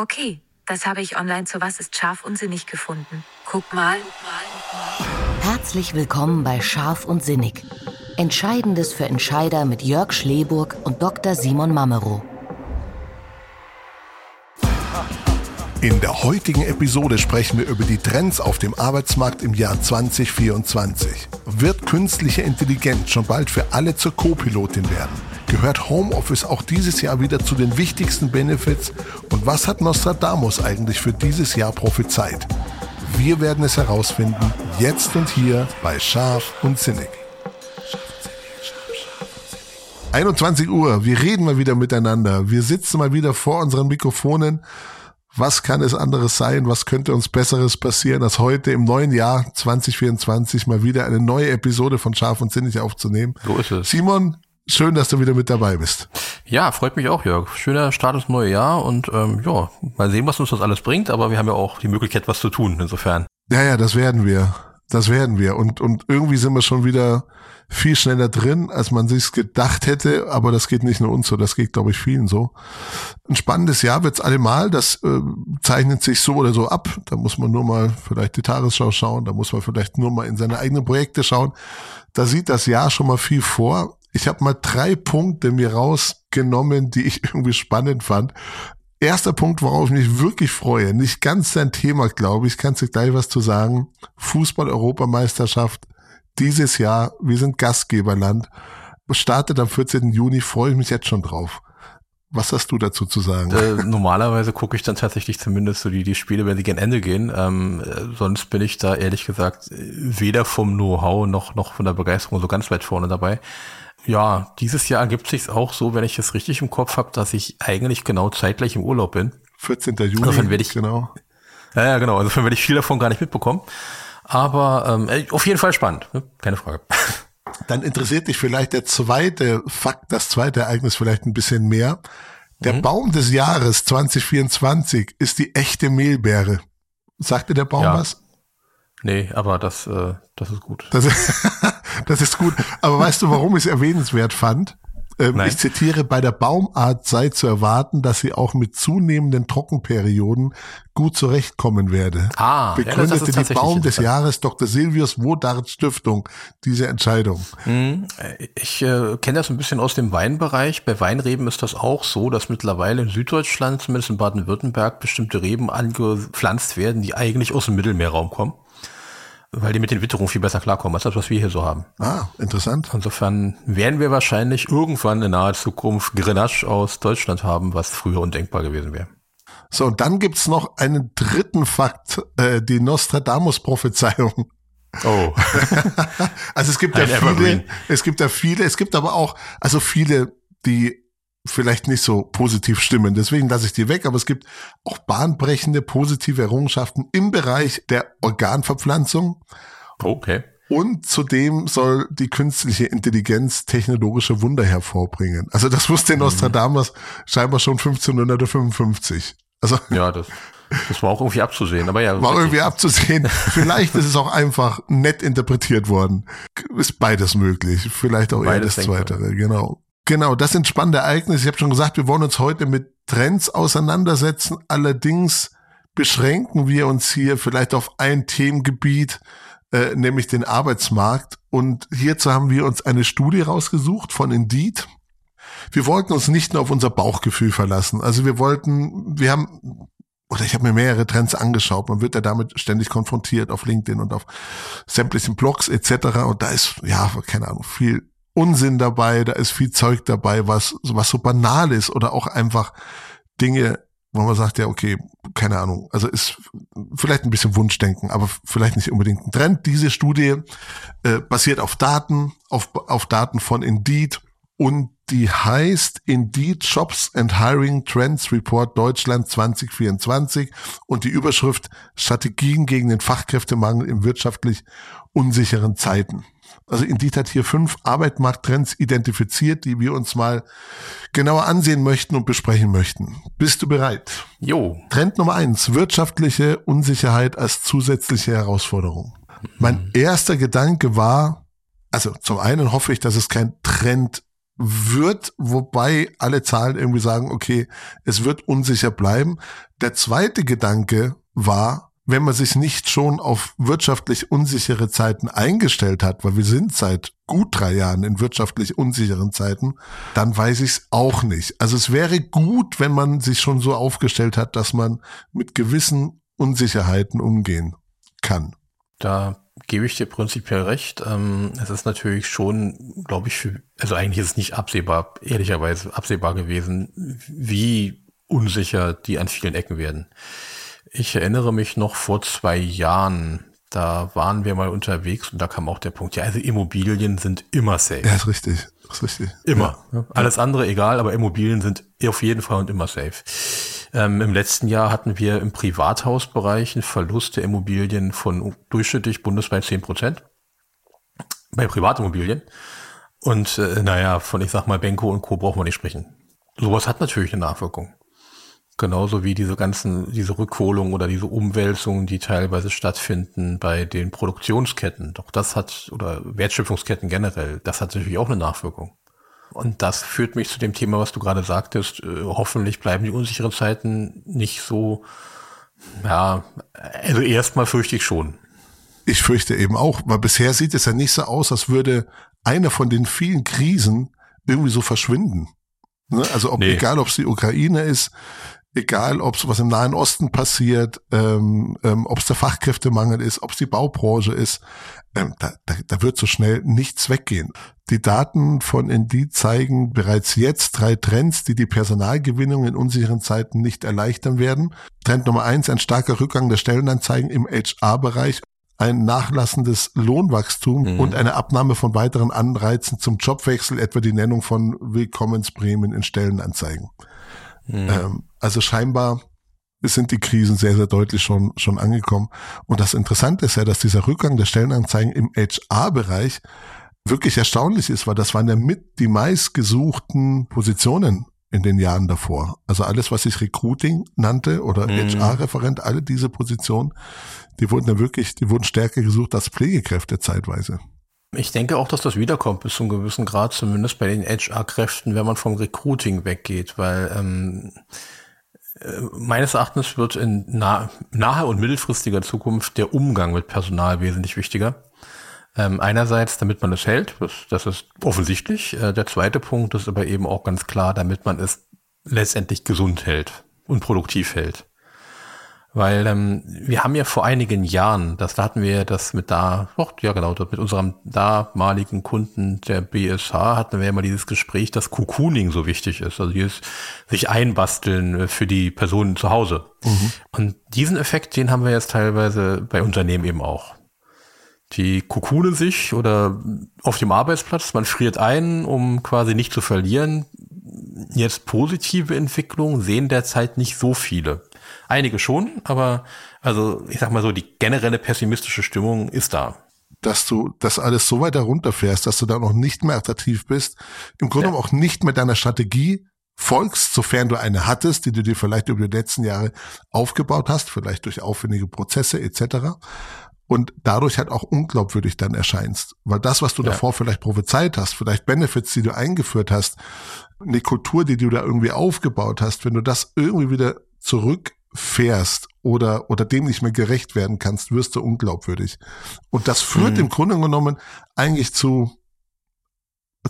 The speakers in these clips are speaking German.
Okay, das habe ich online zu Was ist scharf und sinnig gefunden. Guck mal. Herzlich willkommen bei Scharf und Sinnig. Entscheidendes für Entscheider mit Jörg Schleburg und Dr. Simon Mamero. In der heutigen Episode sprechen wir über die Trends auf dem Arbeitsmarkt im Jahr 2024. Wird künstliche Intelligenz schon bald für alle zur Co-Pilotin werden? Gehört Homeoffice auch dieses Jahr wieder zu den wichtigsten Benefits? Und was hat Nostradamus eigentlich für dieses Jahr prophezeit? Wir werden es herausfinden, jetzt und hier bei Scharf und Sinnig. 21 Uhr, wir reden mal wieder miteinander. Wir sitzen mal wieder vor unseren Mikrofonen was kann es anderes sein? Was könnte uns Besseres passieren, als heute im neuen Jahr 2024 mal wieder eine neue Episode von Scharf und Sinnig aufzunehmen? So ist es. Simon, schön, dass du wieder mit dabei bist. Ja, freut mich auch, Jörg. Schöner Start ins neue Jahr und ähm, ja, mal sehen, was uns das alles bringt, aber wir haben ja auch die Möglichkeit, was zu tun, insofern. Ja, ja, das werden wir. Das werden wir. Und, und irgendwie sind wir schon wieder viel schneller drin, als man sich gedacht hätte. Aber das geht nicht nur uns so, das geht, glaube ich, vielen so. Ein spannendes Jahr wird's allemal. Das äh, zeichnet sich so oder so ab. Da muss man nur mal vielleicht die Tagesschau schauen. Da muss man vielleicht nur mal in seine eigenen Projekte schauen. Da sieht das Jahr schon mal viel vor. Ich habe mal drei Punkte mir rausgenommen, die ich irgendwie spannend fand. Erster Punkt, worauf ich mich wirklich freue, nicht ganz sein Thema, glaube ich, kannst du gleich was zu sagen. Fußball-Europameisterschaft dieses Jahr, wir sind Gastgeberland, startet am 14. Juni, freue ich mich jetzt schon drauf. Was hast du dazu zu sagen? Äh, normalerweise gucke ich dann tatsächlich zumindest so die, die Spiele, wenn sie gen Ende gehen. Ähm, äh, sonst bin ich da ehrlich gesagt weder vom Know-how noch, noch von der Begeisterung so ganz weit vorne dabei. Ja, dieses Jahr ergibt sich auch so, wenn ich es richtig im Kopf habe, dass ich eigentlich genau zeitgleich im Urlaub bin. 14. Juni, Insofern werde ich, genau. Ja, ja, genau. Insofern werde ich viel davon gar nicht mitbekommen. Aber ähm, äh, auf jeden Fall spannend, ne? keine Frage. Dann interessiert dich vielleicht der zweite Fakt, das zweite Ereignis vielleicht ein bisschen mehr. Der mhm. Baum des Jahres 2024 ist die echte Mehlbeere. Sagte der Baum ja. was? Nee, aber das, äh, das ist gut. Das, das ist gut. Aber weißt du, warum ich es erwähnenswert fand? Ähm, ich zitiere, bei der Baumart sei zu erwarten, dass sie auch mit zunehmenden Trockenperioden gut zurechtkommen werde. Ah, Begründete ja, die Baum des Jahres Dr. Silvius Wodart Stiftung diese Entscheidung. Hm, ich äh, kenne das ein bisschen aus dem Weinbereich. Bei Weinreben ist das auch so, dass mittlerweile in Süddeutschland, zumindest in Baden-Württemberg, bestimmte Reben angepflanzt werden, die eigentlich aus dem Mittelmeerraum kommen weil die mit den Witterungen viel besser klarkommen als das, was wir hier so haben. Ah, interessant. Insofern werden wir wahrscheinlich irgendwann in naher Zukunft Grenache aus Deutschland haben, was früher undenkbar gewesen wäre. So, und dann gibt's noch einen dritten Fakt, äh, die Nostradamus-Prophezeiung. Oh. also es gibt ja viele, es gibt ja viele, es gibt aber auch, also viele, die vielleicht nicht so positiv stimmen. Deswegen lasse ich die weg. Aber es gibt auch bahnbrechende positive Errungenschaften im Bereich der Organverpflanzung. Okay. Und zudem soll die künstliche Intelligenz technologische Wunder hervorbringen. Also das wusste mhm. Nostradamus scheinbar schon 1555. Also ja, das, das war auch irgendwie abzusehen. Aber ja, war irgendwie abzusehen. Vielleicht ist es auch einfach nett interpretiert worden. Ist beides möglich. Vielleicht auch beides eher das Zweite. Genau. Genau, das sind spannende Ereignisse. Ich habe schon gesagt, wir wollen uns heute mit Trends auseinandersetzen. Allerdings beschränken wir uns hier vielleicht auf ein Themengebiet, äh, nämlich den Arbeitsmarkt. Und hierzu haben wir uns eine Studie rausgesucht von Indeed. Wir wollten uns nicht nur auf unser Bauchgefühl verlassen. Also wir wollten, wir haben oder ich habe mir mehrere Trends angeschaut. Man wird ja damit ständig konfrontiert auf LinkedIn und auf sämtlichen Blogs etc. Und da ist, ja, keine Ahnung, viel Unsinn dabei, da ist viel Zeug dabei, was, was so banal ist oder auch einfach Dinge, wo man sagt, ja, okay, keine Ahnung, also ist vielleicht ein bisschen Wunschdenken, aber vielleicht nicht unbedingt ein Trend. Diese Studie äh, basiert auf Daten, auf, auf Daten von Indeed und die heißt Indeed Jobs and Hiring Trends Report Deutschland 2024 und die Überschrift Strategien gegen den Fachkräftemangel in wirtschaftlich unsicheren Zeiten. Also Indeed hat hier fünf Arbeitsmarkttrends identifiziert, die wir uns mal genauer ansehen möchten und besprechen möchten. Bist du bereit? Jo. Trend Nummer eins, wirtschaftliche Unsicherheit als zusätzliche Herausforderung. Mein erster Gedanke war, also zum einen hoffe ich, dass es kein Trend wird, wobei alle Zahlen irgendwie sagen, okay, es wird unsicher bleiben. Der zweite Gedanke war, wenn man sich nicht schon auf wirtschaftlich unsichere Zeiten eingestellt hat, weil wir sind seit gut drei Jahren in wirtschaftlich unsicheren Zeiten, dann weiß ich es auch nicht. Also es wäre gut, wenn man sich schon so aufgestellt hat, dass man mit gewissen Unsicherheiten umgehen kann. Da gebe ich dir prinzipiell recht. Ähm, es ist natürlich schon, glaube ich, also eigentlich ist es nicht absehbar, ehrlicherweise absehbar gewesen, wie unsicher die an vielen Ecken werden. Ich erinnere mich noch vor zwei Jahren, da waren wir mal unterwegs und da kam auch der Punkt, ja, also Immobilien sind immer safe. Ja, ist richtig. Ist richtig. Immer. Ja. Alles andere egal, aber Immobilien sind auf jeden Fall und immer safe. Ähm, Im letzten Jahr hatten wir im Privathausbereich einen Verlust der Immobilien von durchschnittlich bundesweit 10 Prozent. Bei Privatimmobilien. Und äh, naja, von ich sag mal Benko und Co. brauchen wir nicht sprechen. Sowas hat natürlich eine Nachwirkung. Genauso wie diese ganzen, diese Rückholung oder diese Umwälzungen, die teilweise stattfinden bei den Produktionsketten. Doch das hat, oder Wertschöpfungsketten generell, das hat natürlich auch eine Nachwirkung. Und das führt mich zu dem Thema, was du gerade sagtest. Äh, hoffentlich bleiben die unsicheren Zeiten nicht so, ja, also erstmal fürchte ich schon. Ich fürchte eben auch, weil bisher sieht es ja nicht so aus, als würde eine von den vielen Krisen irgendwie so verschwinden. Ne? Also ob, nee. egal, ob es die Ukraine ist, egal ob es was im Nahen Osten passiert, ähm, ähm, ob es der Fachkräftemangel ist, ob es die Baubranche ist, ähm, da, da, da wird so schnell nichts weggehen. Die Daten von Indeed zeigen bereits jetzt drei Trends, die die Personalgewinnung in unsicheren Zeiten nicht erleichtern werden. Trend Nummer eins, ein starker Rückgang der Stellenanzeigen im HR-Bereich ein nachlassendes Lohnwachstum mhm. und eine Abnahme von weiteren Anreizen zum Jobwechsel, etwa die Nennung von Willkommensprämien in Stellenanzeigen. Mhm. Ähm, also scheinbar sind die Krisen sehr, sehr deutlich schon, schon angekommen. Und das Interessante ist ja, dass dieser Rückgang der Stellenanzeigen im HR-Bereich wirklich erstaunlich ist, weil das waren ja mit die meistgesuchten Positionen in den Jahren davor. Also alles, was sich Recruiting nannte oder mhm. HR-Referent, alle diese Positionen, die wurden ja wirklich, die wurden stärker gesucht als Pflegekräfte zeitweise. Ich denke auch, dass das wiederkommt bis zu einem gewissen Grad, zumindest bei den HR-Kräften, wenn man vom Recruiting weggeht, weil ähm, äh, meines Erachtens wird in nah, naher und mittelfristiger Zukunft der Umgang mit Personal wesentlich wichtiger. Ähm, einerseits, damit man es hält, das, das ist offensichtlich. Äh, der zweite Punkt ist aber eben auch ganz klar, damit man es letztendlich gesund hält und produktiv hält. Weil ähm, wir haben ja vor einigen Jahren, das da hatten wir das mit da, oh, ja genau, mit unserem damaligen Kunden der BSH hatten wir ja mal dieses Gespräch, dass Cocooning so wichtig ist. Also dieses sich einbasteln äh, für die Personen zu Hause. Mhm. Und diesen Effekt, den haben wir jetzt teilweise bei Unternehmen eben auch. Die kokoonen sich oder auf dem Arbeitsplatz, man friert ein, um quasi nicht zu verlieren. Jetzt positive Entwicklungen sehen derzeit nicht so viele. Einige schon, aber also ich sag mal so, die generelle pessimistische Stimmung ist da. Dass du das alles so weit herunterfährst, dass du da noch nicht mehr attraktiv bist, im Grunde ja. auch nicht mehr deiner Strategie folgst, sofern du eine hattest, die du dir vielleicht über die letzten Jahre aufgebaut hast, vielleicht durch aufwendige Prozesse etc. Und dadurch halt auch unglaubwürdig dann erscheinst. Weil das, was du ja. davor vielleicht prophezeit hast, vielleicht Benefits, die du eingeführt hast, eine Kultur, die du da irgendwie aufgebaut hast, wenn du das irgendwie wieder zurück fährst oder, oder dem nicht mehr gerecht werden kannst, wirst du unglaubwürdig. Und das führt mhm. im Grunde genommen eigentlich zu,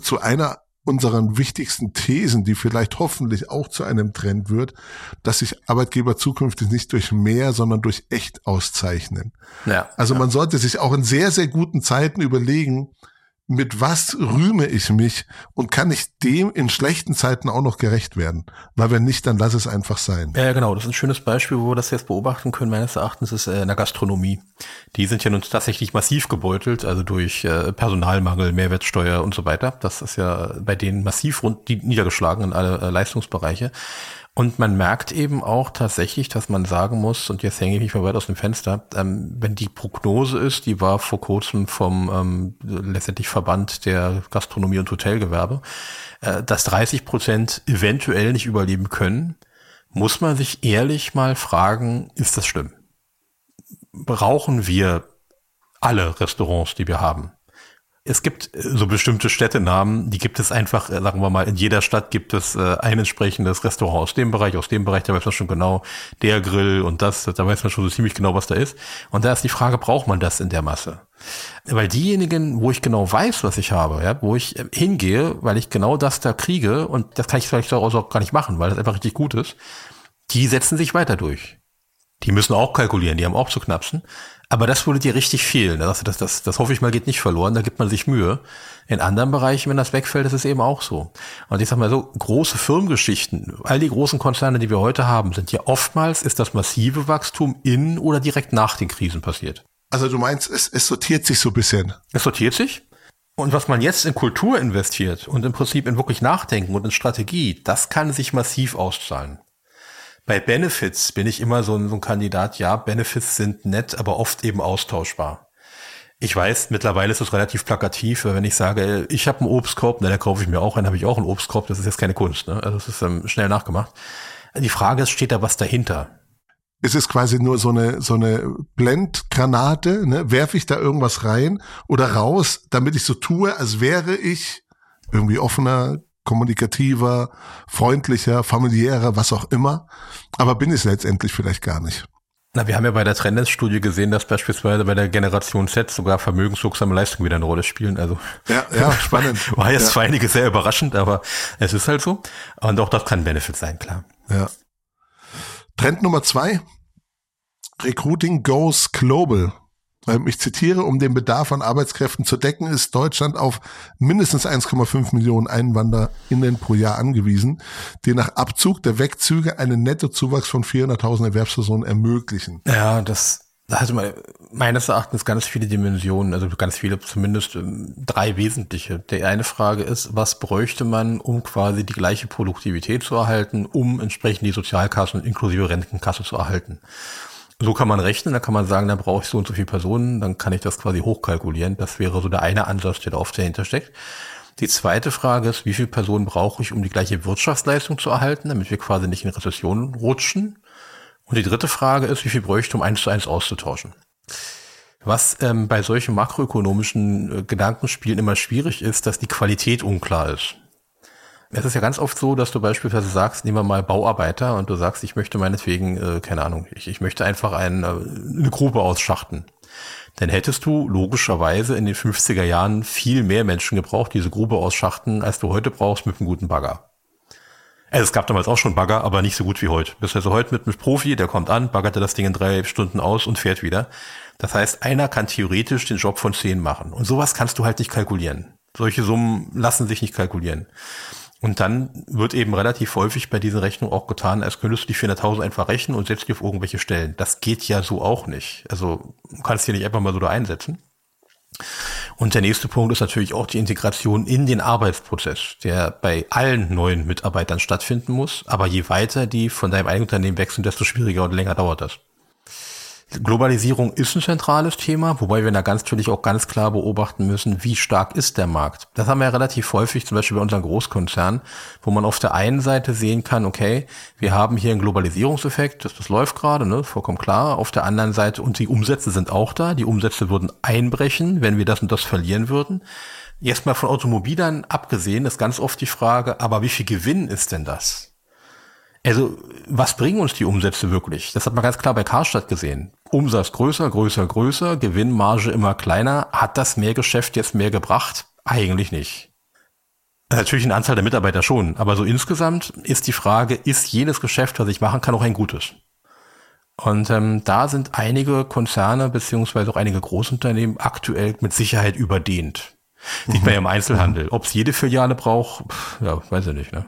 zu einer unseren wichtigsten Thesen, die vielleicht hoffentlich auch zu einem Trend wird, dass sich Arbeitgeber zukünftig nicht durch mehr, sondern durch echt auszeichnen. Ja, also ja. man sollte sich auch in sehr, sehr guten Zeiten überlegen, mit was rühme ich mich und kann ich dem in schlechten Zeiten auch noch gerecht werden? Weil wenn nicht, dann lass es einfach sein. Ja, genau. Das ist ein schönes Beispiel, wo wir das jetzt beobachten können, meines Erachtens, ist äh, in der Gastronomie. Die sind ja nun tatsächlich massiv gebeutelt, also durch äh, Personalmangel, Mehrwertsteuer und so weiter. Das ist ja bei denen massiv rund niedergeschlagen in alle äh, Leistungsbereiche. Und man merkt eben auch tatsächlich, dass man sagen muss, und jetzt hänge ich mich mal weit aus dem Fenster, ähm, wenn die Prognose ist, die war vor kurzem vom ähm, letztendlich Verband der Gastronomie und Hotelgewerbe, äh, dass 30 Prozent eventuell nicht überleben können, muss man sich ehrlich mal fragen, ist das schlimm? Brauchen wir alle Restaurants, die wir haben? Es gibt äh, so bestimmte Städtenamen, die gibt es einfach, äh, sagen wir mal, in jeder Stadt gibt es äh, ein entsprechendes Restaurant aus dem Bereich, aus dem Bereich, da weiß man schon genau, der Grill und das, da weiß man schon so ziemlich genau, was da ist. Und da ist die Frage, braucht man das in der Masse? Weil diejenigen, wo ich genau weiß, was ich habe, ja, wo ich hingehe, weil ich genau das da kriege, und das kann ich vielleicht auch gar nicht machen, weil das einfach richtig gut ist, die setzen sich weiter durch. Die müssen auch kalkulieren, die haben auch zu knapsen. Aber das würde dir richtig fehlen. Das, das, das, das hoffe ich mal geht nicht verloren, da gibt man sich Mühe. In anderen Bereichen, wenn das wegfällt, ist es eben auch so. Und ich sag mal so, große Firmengeschichten, all die großen Konzerne, die wir heute haben, sind ja oftmals, ist das massive Wachstum in oder direkt nach den Krisen passiert. Also du meinst, es, es sortiert sich so ein bisschen. Es sortiert sich. Und was man jetzt in Kultur investiert und im Prinzip in wirklich Nachdenken und in Strategie, das kann sich massiv auszahlen. Bei Benefits bin ich immer so ein, so ein Kandidat, ja, Benefits sind nett, aber oft eben austauschbar. Ich weiß, mittlerweile ist es relativ plakativ, wenn ich sage, ich habe einen Obstkorb, ne, da kaufe ich mir auch einen, habe ich auch einen Obstkorb, das ist jetzt keine Kunst, ne? Also es ist ähm, schnell nachgemacht. Die Frage ist, steht da was dahinter? Es ist quasi nur so eine so eine Blendgranate, ne? Werfe ich da irgendwas rein oder raus, damit ich so tue, als wäre ich irgendwie offener, kommunikativer, freundlicher, familiärer, was auch immer. Aber bin ich letztendlich vielleicht gar nicht. Na, wir haben ja bei der Trendnetz-Studie gesehen, dass beispielsweise bei der Generation Z sogar vermögenswirksame Leistungen wieder eine Rolle spielen. Also ja, ja spannend. War jetzt ja. für einige sehr überraschend, aber es ist halt so. Und auch das kann Benefit sein, klar. Ja. Trend Nummer zwei. Recruiting goes global. Ähm, ich zitiere, um den Bedarf an Arbeitskräften zu decken, ist Deutschland auf mindestens 1,5 Millionen EinwanderInnen pro Jahr angewiesen, die nach Abzug der Wegzüge einen Nettozuwachs von 400.000 Erwerbspersonen ermöglichen. Ja, das da meines Erachtens ganz viele Dimensionen, also ganz viele, zumindest ähm, drei wesentliche. Die eine Frage ist, was bräuchte man, um quasi die gleiche Produktivität zu erhalten, um entsprechend die Sozialkassen inklusive Rentenkasse zu erhalten? So kann man rechnen, da kann man sagen, da brauche ich so und so viele Personen, dann kann ich das quasi hochkalkulieren. Das wäre so der eine Ansatz, der da oft dahinter steckt. Die zweite Frage ist, wie viele Personen brauche ich, um die gleiche Wirtschaftsleistung zu erhalten, damit wir quasi nicht in Rezession rutschen. Und die dritte Frage ist, wie viel bräuchte ich, um eins zu eins auszutauschen. Was ähm, bei solchen makroökonomischen äh, Gedankenspielen immer schwierig ist, dass die Qualität unklar ist. Es ist ja ganz oft so, dass du beispielsweise sagst, nehmen wir mal Bauarbeiter und du sagst, ich möchte meinetwegen, äh, keine Ahnung, ich, ich möchte einfach ein, äh, eine Grube ausschachten. Dann hättest du logischerweise in den 50er Jahren viel mehr Menschen gebraucht, diese Grube ausschachten, als du heute brauchst mit einem guten Bagger. Also es gab damals auch schon Bagger, aber nicht so gut wie heute. Bist also heute mit einem Profi, der kommt an, baggerte das Ding in drei Stunden aus und fährt wieder. Das heißt, einer kann theoretisch den Job von zehn machen. Und sowas kannst du halt nicht kalkulieren. Solche Summen lassen sich nicht kalkulieren. Und dann wird eben relativ häufig bei diesen Rechnungen auch getan, als könntest du die 400.000 einfach rechnen und setzt die auf irgendwelche Stellen. Das geht ja so auch nicht. Also du kannst hier nicht einfach mal so da einsetzen. Und der nächste Punkt ist natürlich auch die Integration in den Arbeitsprozess, der bei allen neuen Mitarbeitern stattfinden muss. Aber je weiter die von deinem eigenen Unternehmen wechseln, desto schwieriger und länger dauert das. Globalisierung ist ein zentrales Thema, wobei wir da ganz natürlich auch ganz klar beobachten müssen, wie stark ist der Markt. Das haben wir ja relativ häufig, zum Beispiel bei unseren Großkonzernen, wo man auf der einen Seite sehen kann, okay, wir haben hier einen Globalisierungseffekt, das, das läuft gerade, ne, vollkommen klar. Auf der anderen Seite, und die Umsätze sind auch da, die Umsätze würden einbrechen, wenn wir das und das verlieren würden. Jetzt mal von Automobilern abgesehen, ist ganz oft die Frage, aber wie viel Gewinn ist denn das? Also, was bringen uns die Umsätze wirklich? Das hat man ganz klar bei Karstadt gesehen. Umsatz größer, größer, größer, Gewinnmarge immer kleiner. Hat das Mehrgeschäft jetzt mehr gebracht? Eigentlich nicht. Natürlich eine Anzahl der Mitarbeiter schon, aber so insgesamt ist die Frage, ist jedes Geschäft, was ich machen kann, auch ein gutes? Und ähm, da sind einige Konzerne beziehungsweise auch einige Großunternehmen aktuell mit Sicherheit überdehnt. Sieht man ja im Einzelhandel. Ob es jede Filiale braucht, ja, weiß ich nicht. Ne?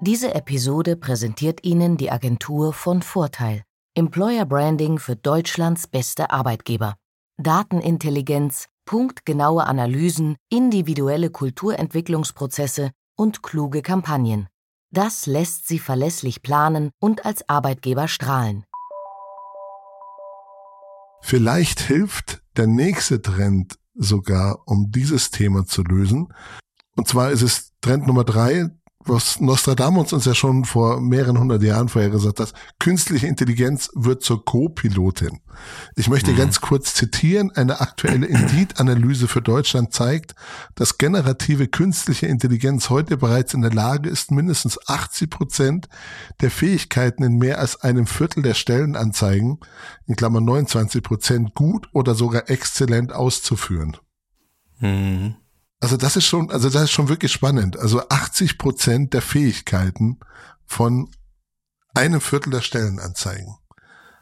Diese Episode präsentiert Ihnen die Agentur von Vorteil. Employer Branding für Deutschlands beste Arbeitgeber. Datenintelligenz, punktgenaue Analysen, individuelle Kulturentwicklungsprozesse und kluge Kampagnen. Das lässt Sie verlässlich planen und als Arbeitgeber strahlen. Vielleicht hilft der nächste Trend sogar, um dieses Thema zu lösen. Und zwar ist es Trend Nummer drei, was Nostradamus uns ja schon vor mehreren hundert Jahren vorher gesagt hat, künstliche Intelligenz wird zur Co-Pilotin. Ich möchte mhm. ganz kurz zitieren, eine aktuelle Indeed-Analyse für Deutschland zeigt, dass generative künstliche Intelligenz heute bereits in der Lage ist, mindestens 80 Prozent der Fähigkeiten in mehr als einem Viertel der Stellenanzeigen, in Klammern 29 Prozent, gut oder sogar exzellent auszuführen. Mhm. Also das ist schon, also das ist schon wirklich spannend. Also 80 Prozent der Fähigkeiten von einem Viertel der Stellenanzeigen.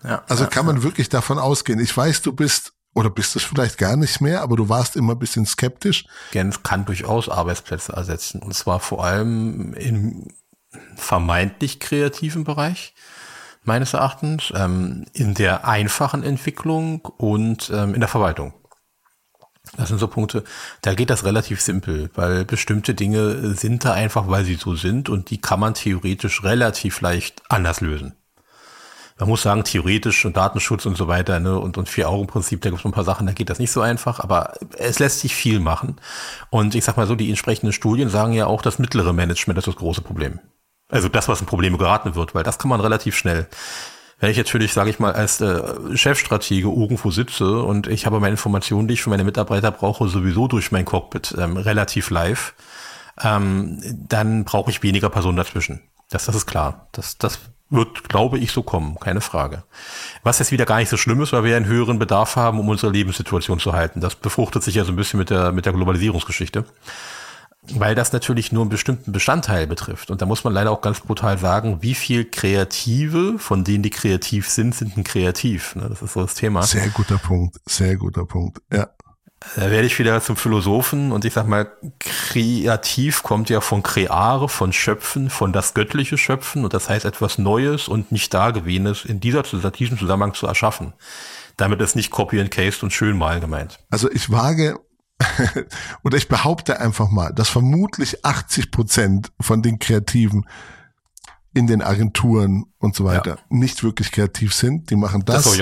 Ja, also ja, kann man ja. wirklich davon ausgehen. Ich weiß, du bist oder bist es vielleicht gar nicht mehr, aber du warst immer ein bisschen skeptisch. Genf kann durchaus Arbeitsplätze ersetzen und zwar vor allem im vermeintlich kreativen Bereich meines Erachtens, ähm, in der einfachen Entwicklung und ähm, in der Verwaltung. Das sind so Punkte, da geht das relativ simpel, weil bestimmte Dinge sind da einfach, weil sie so sind und die kann man theoretisch relativ leicht anders lösen. Man muss sagen, theoretisch und Datenschutz und so weiter, ne, und, und Vier-Augen-Prinzip, da gibt es ein paar Sachen, da geht das nicht so einfach, aber es lässt sich viel machen. Und ich sag mal so, die entsprechenden Studien sagen ja auch, das mittlere Management ist das große Problem. Also das, was in Probleme geraten wird, weil das kann man relativ schnell wenn ich natürlich, sage ich mal, als äh, Chefstratege irgendwo sitze und ich habe meine Informationen, die ich für meine Mitarbeiter brauche, sowieso durch mein Cockpit ähm, relativ live, ähm, dann brauche ich weniger Personen dazwischen. Das, das ist klar. Das, das wird, glaube ich, so kommen, keine Frage. Was jetzt wieder gar nicht so schlimm ist, weil wir einen höheren Bedarf haben, um unsere Lebenssituation zu halten. Das befruchtet sich ja so ein bisschen mit der, mit der Globalisierungsgeschichte weil das natürlich nur einen bestimmten Bestandteil betrifft. Und da muss man leider auch ganz brutal sagen, wie viel Kreative, von denen die kreativ sind, sind ein kreativ. Ne? Das ist so das Thema. Sehr guter Punkt, sehr guter Punkt, ja. Da werde ich wieder zum Philosophen und ich sag mal, kreativ kommt ja von creare, von schöpfen, von das göttliche Schöpfen und das heißt etwas Neues und nicht Dagewesenes in dieser, diesem Zusammenhang zu erschaffen. Damit ist nicht Copy and Paste und schön mal gemeint. Also ich wage oder ich behaupte einfach mal, dass vermutlich 80 Prozent von den Kreativen in den Agenturen und so weiter ja. nicht wirklich kreativ sind. Die machen das, das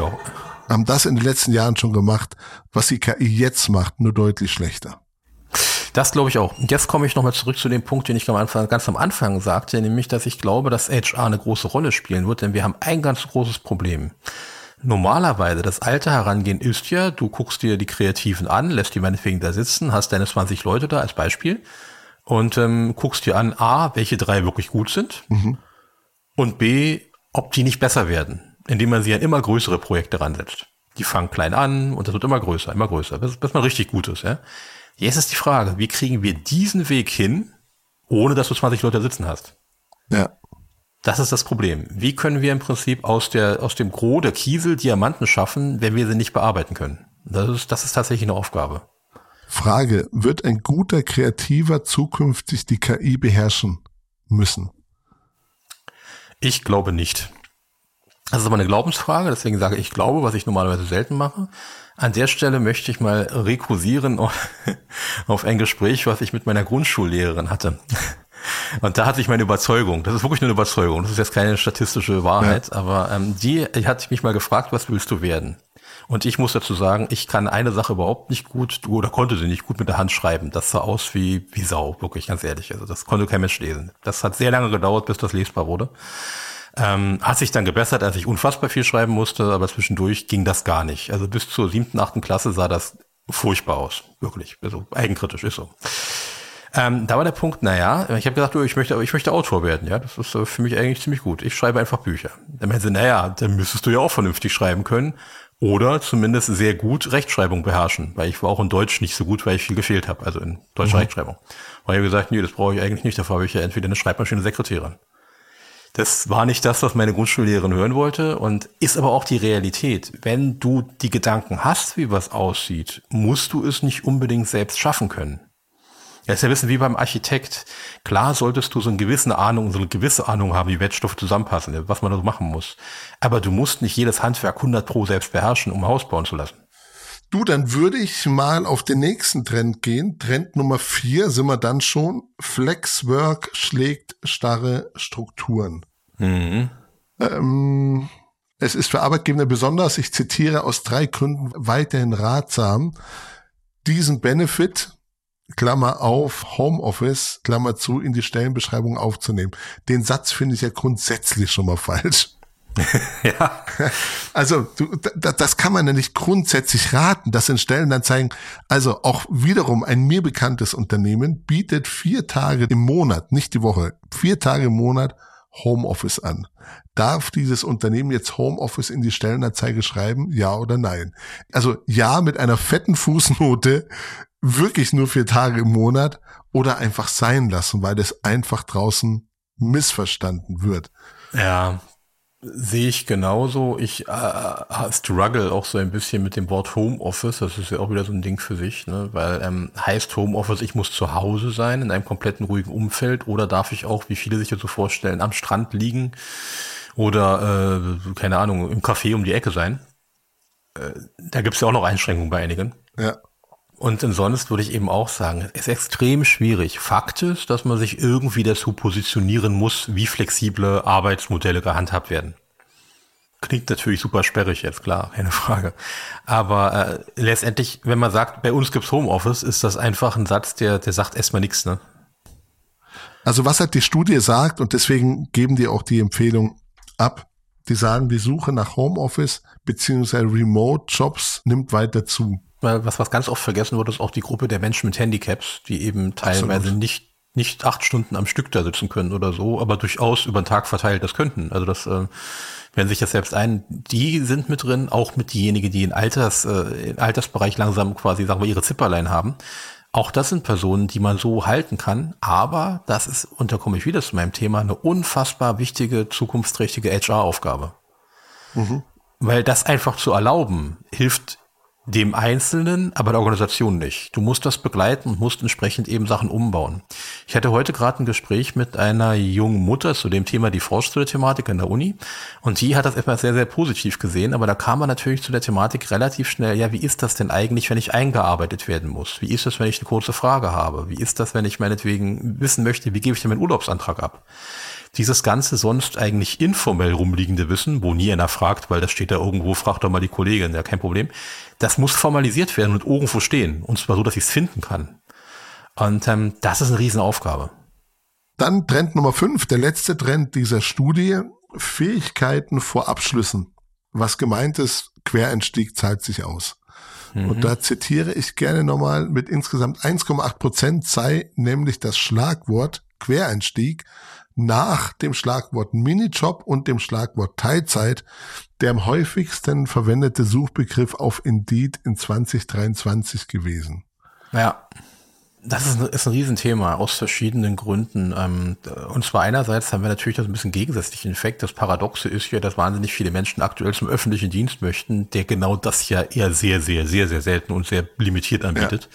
haben das in den letzten Jahren schon gemacht, was die KI jetzt macht, nur deutlich schlechter. Das glaube ich auch. Und jetzt komme ich nochmal zurück zu dem Punkt, den ich am Anfang, ganz am Anfang sagte, nämlich, dass ich glaube, dass HR eine große Rolle spielen wird, denn wir haben ein ganz großes Problem normalerweise das alte Herangehen ist ja, du guckst dir die Kreativen an, lässt die meinetwegen da sitzen, hast deine 20 Leute da als Beispiel und ähm, guckst dir an, A, welche drei wirklich gut sind mhm. und B, ob die nicht besser werden, indem man sie an immer größere Projekte ransetzt. Die fangen klein an und das wird immer größer, immer größer, bis, bis man richtig gut ist. Ja? Jetzt ist die Frage, wie kriegen wir diesen Weg hin, ohne dass du 20 Leute sitzen hast? Ja. Das ist das Problem. Wie können wir im Prinzip aus der, aus dem Gros der Kiesel Diamanten schaffen, wenn wir sie nicht bearbeiten können? Das ist, das ist tatsächlich eine Aufgabe. Frage, wird ein guter Kreativer zukünftig die KI beherrschen müssen? Ich glaube nicht. Das ist aber eine Glaubensfrage, deswegen sage ich glaube, was ich normalerweise selten mache. An der Stelle möchte ich mal rekursieren auf ein Gespräch, was ich mit meiner Grundschullehrerin hatte. Und da hatte ich meine Überzeugung, das ist wirklich eine Überzeugung, das ist jetzt keine statistische Wahrheit, ja. aber ähm, die, die hat mich mal gefragt, was willst du werden? Und ich muss dazu sagen, ich kann eine Sache überhaupt nicht gut, oder konnte sie nicht gut mit der Hand schreiben. Das sah aus wie, wie Sau, wirklich ganz ehrlich. Also das konnte kein Mensch lesen. Das hat sehr lange gedauert, bis das lesbar wurde. Ähm, hat sich dann gebessert, als ich unfassbar viel schreiben musste, aber zwischendurch ging das gar nicht. Also bis zur siebten, achten Klasse sah das furchtbar aus. Wirklich. Also eigenkritisch ist so. Ähm, da war der Punkt, naja, ich habe gesagt, ich möchte, ich möchte Autor werden, ja, das ist äh, für mich eigentlich ziemlich gut. Ich schreibe einfach Bücher. Dann meinte sie, naja, dann müsstest du ja auch vernünftig schreiben können oder zumindest sehr gut Rechtschreibung beherrschen, weil ich war auch in Deutsch nicht so gut, weil ich viel gefehlt habe, also in deutscher mhm. Rechtschreibung. Und ich habe gesagt, nee, das brauche ich eigentlich nicht, dafür habe ich ja entweder eine Schreibmaschine Sekretärin. Das war nicht das, was meine Grundschullehrerin hören wollte und ist aber auch die Realität. Wenn du die Gedanken hast, wie was aussieht, musst du es nicht unbedingt selbst schaffen können. Ja, ist ja wissen wie beim Architekt. Klar solltest du so eine gewisse Ahnung, so eine gewisse Ahnung haben, wie Wertstoffe zusammenpassen, was man da so machen muss. Aber du musst nicht jedes Handwerk 100 pro selbst beherrschen, um ein Haus bauen zu lassen. Du, dann würde ich mal auf den nächsten Trend gehen. Trend Nummer vier sind wir dann schon. Flexwork schlägt starre Strukturen. Mhm. Ähm, es ist für Arbeitgeber besonders, ich zitiere aus drei Gründen weiterhin ratsam, diesen Benefit Klammer auf, Homeoffice, Klammer zu, in die Stellenbeschreibung aufzunehmen. Den Satz finde ich ja grundsätzlich schon mal falsch. ja. Also du, das kann man ja nicht grundsätzlich raten, dass in Stellenanzeigen, also auch wiederum ein mir bekanntes Unternehmen bietet vier Tage im Monat, nicht die Woche, vier Tage im Monat Homeoffice an. Darf dieses Unternehmen jetzt Homeoffice in die Stellenanzeige schreiben? Ja oder nein? Also ja mit einer fetten Fußnote, wirklich nur vier Tage im Monat oder einfach sein lassen, weil das einfach draußen missverstanden wird. Ja, Sehe ich genauso. Ich äh, struggle auch so ein bisschen mit dem Wort Homeoffice. Das ist ja auch wieder so ein Ding für sich, ne? weil ähm, heißt Homeoffice, ich muss zu Hause sein, in einem kompletten ruhigen Umfeld oder darf ich auch, wie viele sich das so vorstellen, am Strand liegen oder, äh, keine Ahnung, im Café um die Ecke sein. Äh, da gibt's ja auch noch Einschränkungen bei einigen. Ja. Und sonst würde ich eben auch sagen, es ist extrem schwierig. Fakt ist, dass man sich irgendwie dazu positionieren muss, wie flexible Arbeitsmodelle gehandhabt werden. Klingt natürlich super sperrig jetzt, klar, keine Frage. Aber äh, letztendlich, wenn man sagt, bei uns gibt's Homeoffice, ist das einfach ein Satz, der, der sagt erstmal nichts, ne? Also was halt die Studie sagt, und deswegen geben die auch die Empfehlung ab, die sagen, die Suche nach Homeoffice beziehungsweise Remote-Jobs nimmt weiter zu was, was ganz oft vergessen wird, ist auch die Gruppe der Menschen mit Handicaps, die eben teilweise Absolut. nicht nicht acht Stunden am Stück da sitzen können oder so, aber durchaus über den Tag verteilt das könnten. Also das äh, werden sich das selbst ein. Die sind mit drin, auch mit diejenigen, die in Alters, äh, im Altersbereich langsam quasi, sagen wir, ihre Zipperlein haben. Auch das sind Personen, die man so halten kann. Aber das ist, und da komme ich wieder zu meinem Thema, eine unfassbar wichtige, zukunftsträchtige HR-Aufgabe. Mhm. Weil das einfach zu erlauben, hilft dem Einzelnen, aber der Organisation nicht. Du musst das begleiten und musst entsprechend eben Sachen umbauen. Ich hatte heute gerade ein Gespräch mit einer jungen Mutter zu dem Thema die Vorschule-Thematik in der Uni und die hat das etwas sehr, sehr positiv gesehen, aber da kam man natürlich zu der Thematik relativ schnell, ja, wie ist das denn eigentlich, wenn ich eingearbeitet werden muss? Wie ist das, wenn ich eine kurze Frage habe? Wie ist das, wenn ich meinetwegen wissen möchte, wie gebe ich denn meinen Urlaubsantrag ab? dieses ganze sonst eigentlich informell rumliegende Wissen, wo nie einer fragt, weil das steht da irgendwo, fragt doch mal die Kollegin, ja kein Problem, das muss formalisiert werden und irgendwo stehen. Und zwar so, dass ich es finden kann. Und ähm, das ist eine Riesenaufgabe. Dann Trend Nummer fünf, der letzte Trend dieser Studie, Fähigkeiten vor Abschlüssen. Was gemeint ist, Quereinstieg zahlt sich aus. Mhm. Und da zitiere ich gerne nochmal, mit insgesamt 1,8 Prozent sei nämlich das Schlagwort Quereinstieg nach dem Schlagwort Minijob und dem Schlagwort Teilzeit der am häufigsten verwendete Suchbegriff auf Indeed in 2023 gewesen. Ja. Das ist ein, ist ein Riesenthema aus verschiedenen Gründen. Ähm, und zwar einerseits haben wir natürlich das ein bisschen gegensätzlichen Effekt. Das Paradoxe ist ja, dass wahnsinnig viele Menschen aktuell zum öffentlichen Dienst möchten, der genau das ja eher sehr, sehr, sehr, sehr selten und sehr limitiert anbietet. Ja.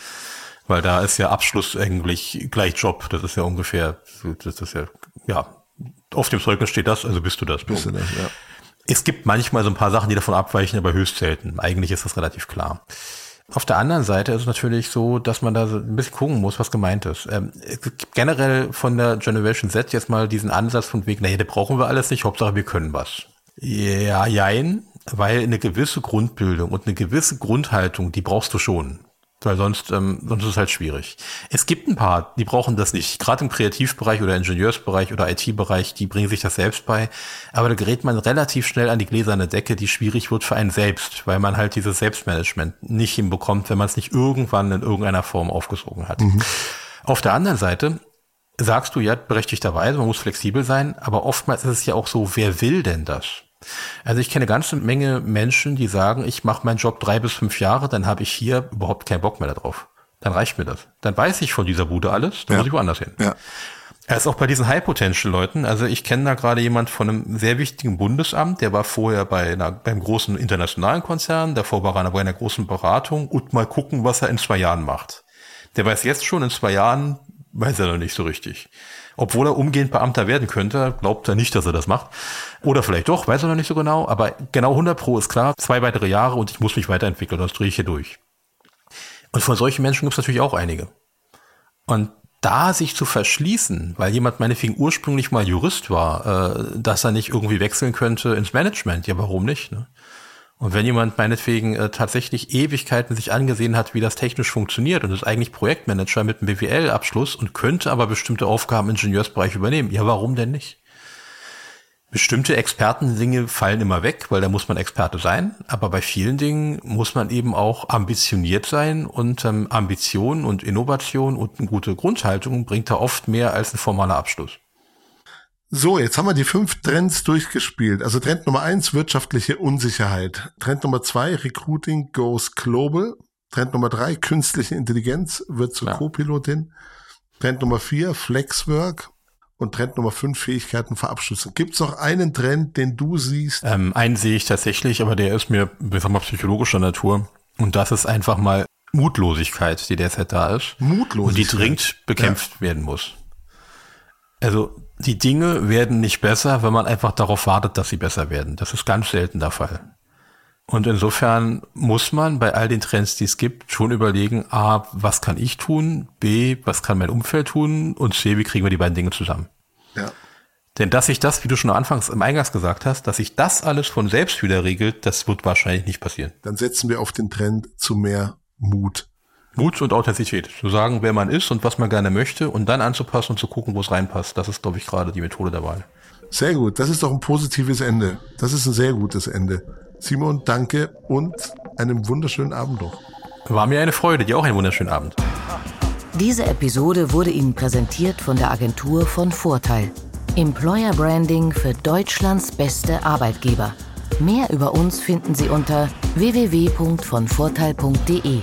Weil da ist ja Abschluss eigentlich gleich Job. Das ist ja ungefähr, das ist ja ja, auf dem Zeugnis steht das, also bist du das. Bist du das, ja. Es gibt manchmal so ein paar Sachen, die davon abweichen, aber höchst selten. Eigentlich ist das relativ klar. Auf der anderen Seite ist es natürlich so, dass man da so ein bisschen gucken muss, was gemeint ist. Ähm, generell von der Generation Z jetzt mal diesen Ansatz von wegen, naja, da brauchen wir alles nicht, Hauptsache wir können was. Ja, jein, weil eine gewisse Grundbildung und eine gewisse Grundhaltung, die brauchst du schon. Weil sonst, ähm, sonst ist es halt schwierig. Es gibt ein paar, die brauchen das nicht. Gerade im Kreativbereich oder Ingenieursbereich oder IT-Bereich, die bringen sich das selbst bei. Aber da gerät man relativ schnell an die gläserne Decke, die schwierig wird für einen selbst, weil man halt dieses Selbstmanagement nicht hinbekommt, wenn man es nicht irgendwann in irgendeiner Form aufgesogen hat. Mhm. Auf der anderen Seite sagst du ja berechtigterweise, man muss flexibel sein, aber oftmals ist es ja auch so, wer will denn das? Also ich kenne eine ganze Menge Menschen, die sagen, ich mache meinen Job drei bis fünf Jahre, dann habe ich hier überhaupt keinen Bock mehr darauf. Dann reicht mir das. Dann weiß ich von dieser Bude alles, dann ja. muss ich woanders hin. Ja. Er ist auch bei diesen High-Potential-Leuten. Also ich kenne da gerade jemand von einem sehr wichtigen Bundesamt, der war vorher bei einer, beim großen internationalen Konzern, davor war er bei einer großen Beratung und mal gucken, was er in zwei Jahren macht. Der weiß jetzt schon, in zwei Jahren weiß er noch nicht so richtig. Obwohl er umgehend Beamter werden könnte, glaubt er nicht, dass er das macht. Oder vielleicht doch, weiß er noch nicht so genau. Aber genau 100 Pro ist klar, zwei weitere Jahre und ich muss mich weiterentwickeln, sonst drehe ich hier durch. Und von solchen Menschen gibt es natürlich auch einige. Und da sich zu verschließen, weil jemand meinetwegen ursprünglich mal Jurist war, äh, dass er nicht irgendwie wechseln könnte ins Management, ja, warum nicht? Ne? Und wenn jemand meinetwegen äh, tatsächlich Ewigkeiten sich angesehen hat, wie das technisch funktioniert und ist eigentlich Projektmanager mit einem BWL-Abschluss und könnte aber bestimmte Aufgaben im Ingenieursbereich übernehmen, ja, warum denn nicht? Bestimmte Expertendinge fallen immer weg, weil da muss man Experte sein. Aber bei vielen Dingen muss man eben auch ambitioniert sein und ähm, Ambition und Innovation und eine gute Grundhaltung bringt da oft mehr als ein formaler Abschluss. So, jetzt haben wir die fünf Trends durchgespielt. Also Trend Nummer eins, wirtschaftliche Unsicherheit. Trend Nummer zwei, Recruiting goes global. Trend Nummer drei, künstliche Intelligenz wird zur ja. Co-Pilotin. Trend Nummer vier, Flexwork. Und Trend Nummer fünf, Fähigkeiten für Abschlüsse. Gibt es noch einen Trend, den du siehst? Ähm, einen sehe ich tatsächlich, aber der ist mir, wir sagen mal, psychologischer Natur. Und das ist einfach mal Mutlosigkeit, die derzeit da ist. Mutlosigkeit. Und die dringend bekämpft ja. werden muss. Also die Dinge werden nicht besser, wenn man einfach darauf wartet, dass sie besser werden. Das ist ganz selten der Fall. Und insofern muss man bei all den Trends, die es gibt, schon überlegen, A, was kann ich tun? B, was kann mein Umfeld tun? Und C, wie kriegen wir die beiden Dinge zusammen? Ja. Denn dass sich das, wie du schon anfangs im Eingangs gesagt hast, dass sich das alles von selbst wieder regelt, das wird wahrscheinlich nicht passieren. Dann setzen wir auf den Trend zu mehr Mut. Mut und Authentizität. Zu sagen, wer man ist und was man gerne möchte und dann anzupassen und zu gucken, wo es reinpasst. Das ist, glaube ich, gerade die Methode der Wahl. Sehr gut. Das ist doch ein positives Ende. Das ist ein sehr gutes Ende. Simon, danke und einen wunderschönen Abend noch. War mir eine Freude. Dir auch einen wunderschönen Abend. Diese Episode wurde Ihnen präsentiert von der Agentur von Vorteil. Employer Branding für Deutschlands beste Arbeitgeber. Mehr über uns finden Sie unter www.vonvorteil.de.